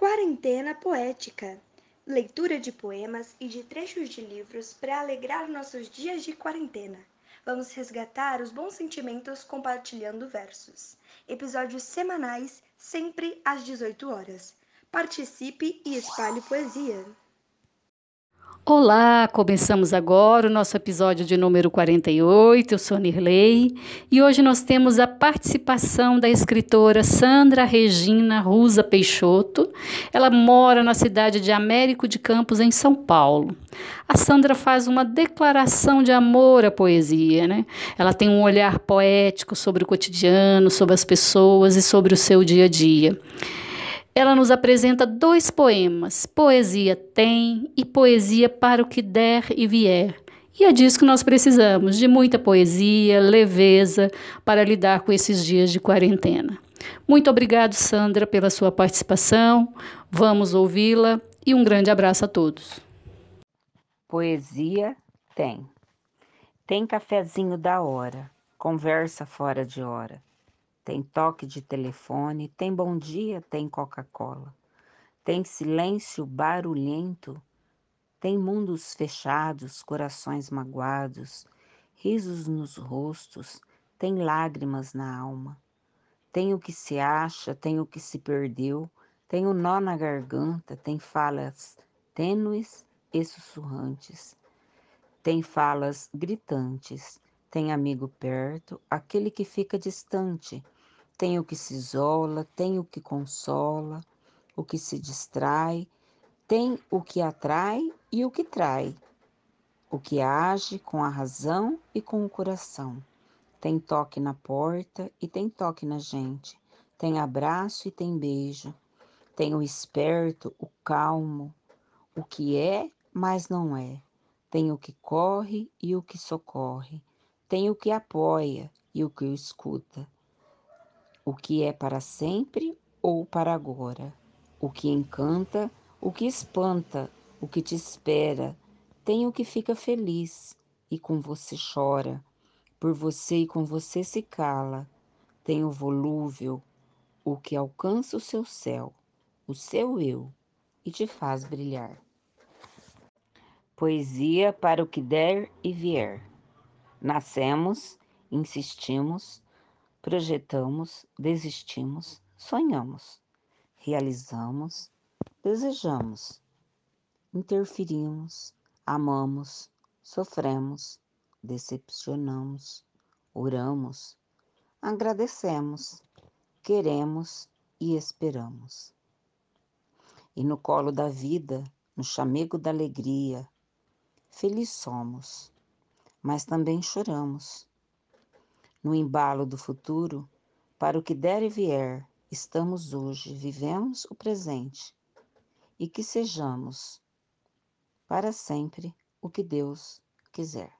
Quarentena Poética leitura de poemas e de trechos de livros para alegrar nossos dias de quarentena. Vamos resgatar os bons sentimentos compartilhando versos. Episódios semanais, sempre às 18 horas. Participe e espalhe poesia. Olá, começamos agora o nosso episódio de número 48. Eu sou Nirley e hoje nós temos a participação da escritora Sandra Regina Rusa Peixoto. Ela mora na cidade de Américo de Campos, em São Paulo. A Sandra faz uma declaração de amor à poesia, né? Ela tem um olhar poético sobre o cotidiano, sobre as pessoas e sobre o seu dia a dia ela nos apresenta dois poemas, Poesia Tem e Poesia para o que der e vier. E é disso que nós precisamos, de muita poesia, leveza, para lidar com esses dias de quarentena. Muito obrigado, Sandra, pela sua participação. Vamos ouvi-la e um grande abraço a todos. Poesia tem. Tem cafezinho da hora, conversa fora de hora tem toque de telefone, tem bom dia, tem Coca-Cola. Tem silêncio barulhento, tem mundos fechados, corações magoados, risos nos rostos, tem lágrimas na alma. Tem o que se acha, tem o que se perdeu, tem o nó na garganta, tem falas tênues e sussurrantes, tem falas gritantes, tem amigo perto, aquele que fica distante, tem o que se isola, tem o que consola, o que se distrai, tem o que atrai e o que trai, o que age com a razão e com o coração. Tem toque na porta e tem toque na gente, tem abraço e tem beijo, tem o esperto, o calmo, o que é, mas não é. Tem o que corre e o que socorre, tem o que apoia e o que escuta o que é para sempre ou para agora, o que encanta, o que espanta, o que te espera, tem o que fica feliz e com você chora, por você e com você se cala, tem o volúvel, o que alcança o seu céu, o seu eu e te faz brilhar. Poesia para o que der e vier. Nascemos, insistimos, projetamos, desistimos, sonhamos, realizamos, desejamos, interferimos, amamos, sofremos, decepcionamos, oramos, agradecemos, queremos e esperamos. E no colo da vida, no chamego da alegria, feliz somos, mas também choramos no embalo do futuro, para o que der e vier, estamos hoje, vivemos o presente e que sejamos para sempre o que Deus quiser.